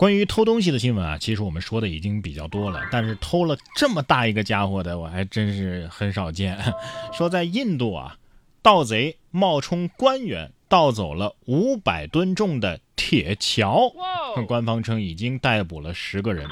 关于偷东西的新闻啊，其实我们说的已经比较多了，但是偷了这么大一个家伙的，我还真是很少见。说在印度啊，盗贼冒充官员盗走了五百吨重的铁桥，官方称已经逮捕了十个人。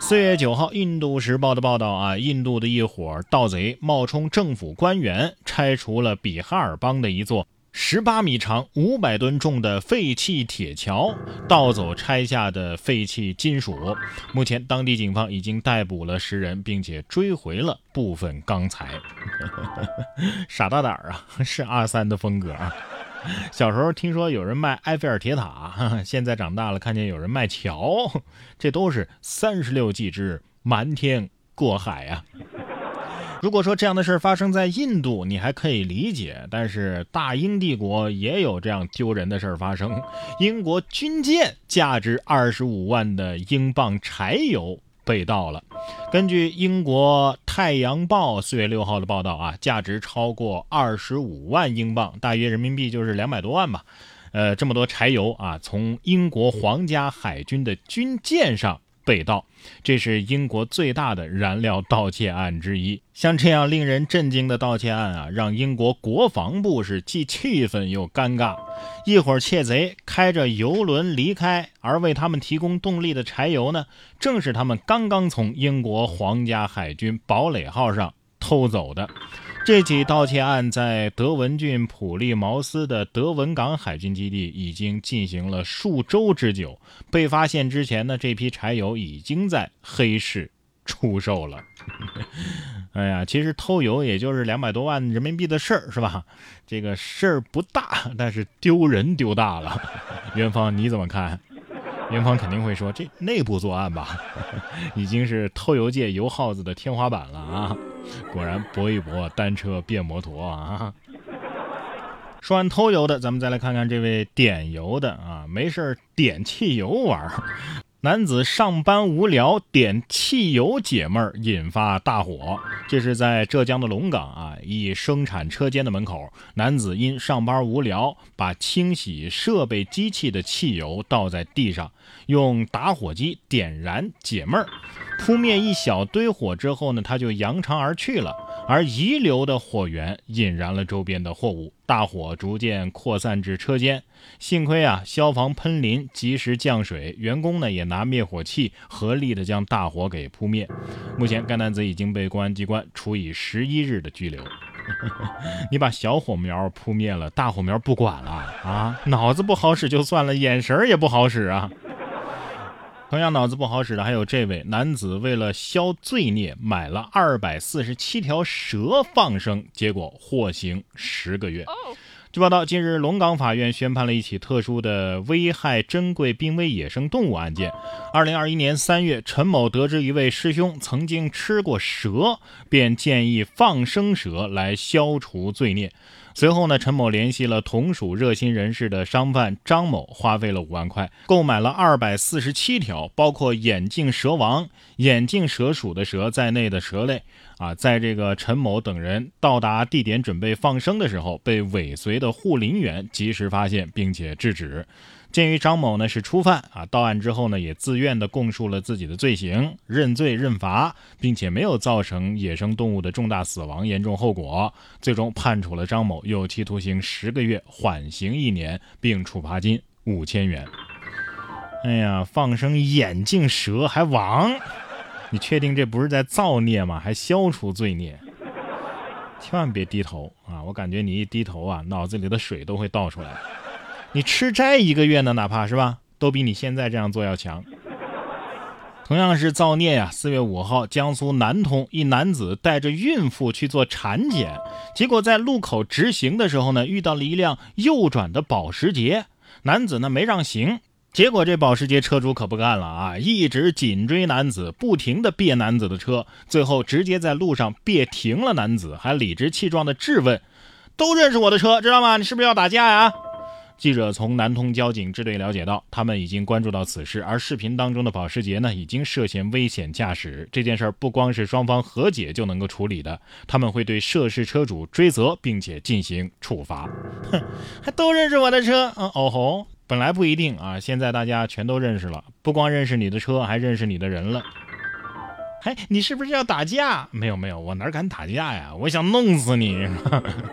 四月九号，《印度时报》的报道啊，印度的一伙盗贼冒充政府官员，拆除了比哈尔邦的一座十八米长、五百吨重的废弃铁桥，盗走拆下的废弃金属。目前，当地警方已经逮捕了十人，并且追回了部分钢材。傻大胆儿啊，是阿三的风格啊！小时候听说有人卖埃菲尔铁塔，现在长大了看见有人卖桥，这都是三十六计之瞒天过海呀。如果说这样的事儿发生在印度，你还可以理解，但是大英帝国也有这样丢人的事儿发生。英国军舰价值二十五万的英镑柴油。被盗了。根据英国《太阳报》四月六号的报道啊，价值超过二十五万英镑，大约人民币就是两百多万吧。呃，这么多柴油啊，从英国皇家海军的军舰上。被盗，这是英国最大的燃料盗窃案之一。像这样令人震惊的盗窃案啊，让英国国防部是既气愤又尴尬。一伙窃贼开着游轮离开，而为他们提供动力的柴油呢，正是他们刚刚从英国皇家海军堡垒号上偷走的。这起盗窃案在德文郡普利茅斯的德文港海军基地已经进行了数周之久。被发现之前呢，这批柴油已经在黑市出售了。哎呀，其实偷油也就是两百多万人民币的事儿，是吧？这个事儿不大，但是丢人丢大了。元芳你怎么看？元芳肯定会说，这内部作案吧，已经是偷油界油耗子的天花板了啊。果然搏一搏，单车变摩托啊！说完偷油的，咱们再来看看这位点油的啊，没事点汽油玩。男子上班无聊点汽油解闷儿，引发大火。这是在浙江的龙岗啊，一生产车间的门口，男子因上班无聊，把清洗设备机器的汽油倒在地上，用打火机点燃解闷儿，扑灭一小堆火之后呢，他就扬长而去了。而遗留的火源引燃了周边的货物，大火逐渐扩散至车间。幸亏啊，消防喷淋及时降水，员工呢也拿灭火器合力的将大火给扑灭。目前，该男子已经被公安机关处以十一日的拘留。你把小火苗扑灭了，大火苗不管了啊？脑子不好使就算了，眼神也不好使啊！同样脑子不好使的还有这位男子，为了消罪孽，买了二百四十七条蛇放生，结果获刑十个月。据报道，近日龙岗法院宣判了一起特殊的危害珍贵濒危野生动物案件。二零二一年三月，陈某得知一位师兄曾经吃过蛇，便建议放生蛇来消除罪孽。随后呢，陈某联系了同属热心人士的商贩张某，花费了五万块，购买了二百四十七条，包括眼镜蛇王、眼镜蛇属的蛇在内的蛇类。啊，在这个陈某等人到达地点准备放生的时候，被尾随的护林员及时发现，并且制止。鉴于张某呢是初犯啊，到案之后呢也自愿的供述了自己的罪行，认罪认罚，并且没有造成野生动物的重大死亡严重后果，最终判处了张某有期徒刑十个月，缓刑一年，并处罚金五千元。哎呀，放生眼镜蛇还亡，你确定这不是在造孽吗？还消除罪孽？千万别低头啊！我感觉你一低头啊，脑子里的水都会倒出来。你吃斋一个月呢，哪怕是吧，都比你现在这样做要强。同样是造孽呀！四月五号，江苏南通一男子带着孕妇去做产检，结果在路口直行的时候呢，遇到了一辆右转的保时捷，男子呢没让行，结果这保时捷车主可不干了啊，一直紧追男子，不停的别男子的车，最后直接在路上别停了男子，还理直气壮的质问：“都认识我的车，知道吗？你是不是要打架呀？”记者从南通交警支队了解到，他们已经关注到此事，而视频当中的保时捷呢，已经涉嫌危险驾驶。这件事不光是双方和解就能够处理的，他们会对涉事车主追责，并且进行处罚。哼，还都认识我的车？嗯，哦吼。本来不一定啊，现在大家全都认识了，不光认识你的车，还认识你的人了。嘿，你是不是要打架？没有没有，我哪敢打架呀？我想弄死你！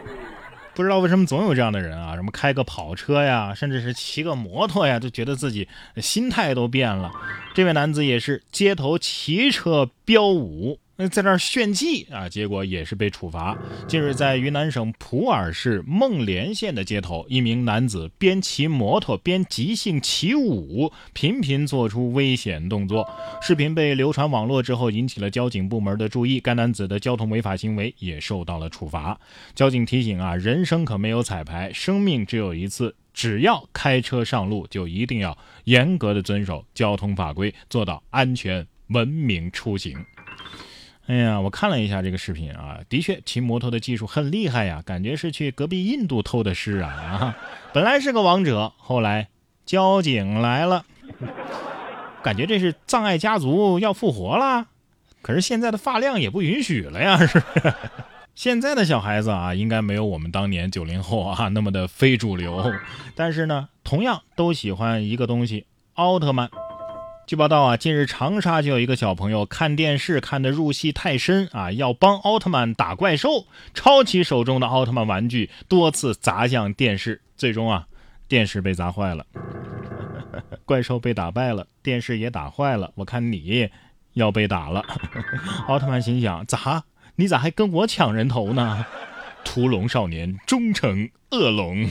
不知道为什么总有这样的人啊，什么开个跑车呀，甚至是骑个摩托呀，就觉得自己心态都变了。这位男子也是街头骑车飙舞。那在那儿炫技啊，结果也是被处罚。近日，在云南省普洱市孟连县的街头，一名男子边骑摩托边即兴起舞，频频做出危险动作。视频被流传网络之后，引起了交警部门的注意。该男子的交通违法行为也受到了处罚。交警提醒啊，人生可没有彩排，生命只有一次，只要开车上路，就一定要严格的遵守交通法规，做到安全文明出行。哎呀，我看了一下这个视频啊，的确骑摩托的技术很厉害呀，感觉是去隔壁印度偷的师啊啊！本来是个王者，后来交警来了，感觉这是葬爱家族要复活了。可是现在的发量也不允许了呀，是不是？现在的小孩子啊，应该没有我们当年九零后啊那么的非主流，但是呢，同样都喜欢一个东西——奥特曼。据报道啊，近日长沙就有一个小朋友看电视看得入戏太深啊，要帮奥特曼打怪兽，抄起手中的奥特曼玩具，多次砸向电视，最终啊，电视被砸坏了，怪兽被打败了，电视也打坏了，我看你要被打了。奥特曼心想：咋？你咋还跟我抢人头呢？屠龙少年终成恶龙。